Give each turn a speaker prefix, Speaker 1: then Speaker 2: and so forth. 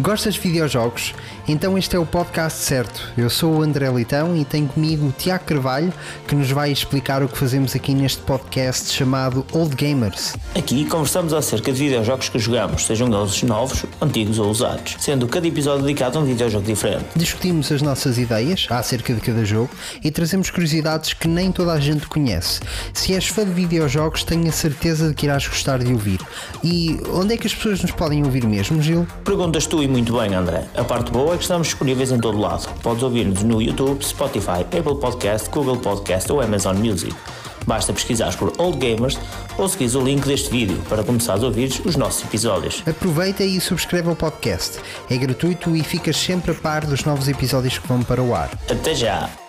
Speaker 1: Gostas de videojogos? Então este é o podcast certo. Eu sou o André Leitão e tenho comigo o Tiago Carvalho que nos vai explicar o que fazemos aqui neste podcast chamado Old Gamers.
Speaker 2: Aqui conversamos acerca de videojogos que jogamos, sejam eles novos, antigos ou usados, sendo cada episódio dedicado a um videojogo diferente.
Speaker 1: Discutimos as nossas ideias acerca de cada jogo e trazemos curiosidades que nem toda a gente conhece. Se és fã de videojogos, tenho a certeza de que irás gostar de ouvir. E onde é que as pessoas nos podem ouvir mesmo, Gil?
Speaker 2: Perguntas tu e muito bem, André. A parte boa é que estamos disponíveis em todo lado. Podes ouvir-nos no YouTube, Spotify, Apple Podcast, Google Podcast ou Amazon Music. Basta pesquisar por Old Gamers ou seguires o link deste vídeo para começares a ouvir os nossos episódios.
Speaker 1: Aproveita e subscreve o podcast. É gratuito e ficas sempre a par dos novos episódios que vão para o ar.
Speaker 2: Até já!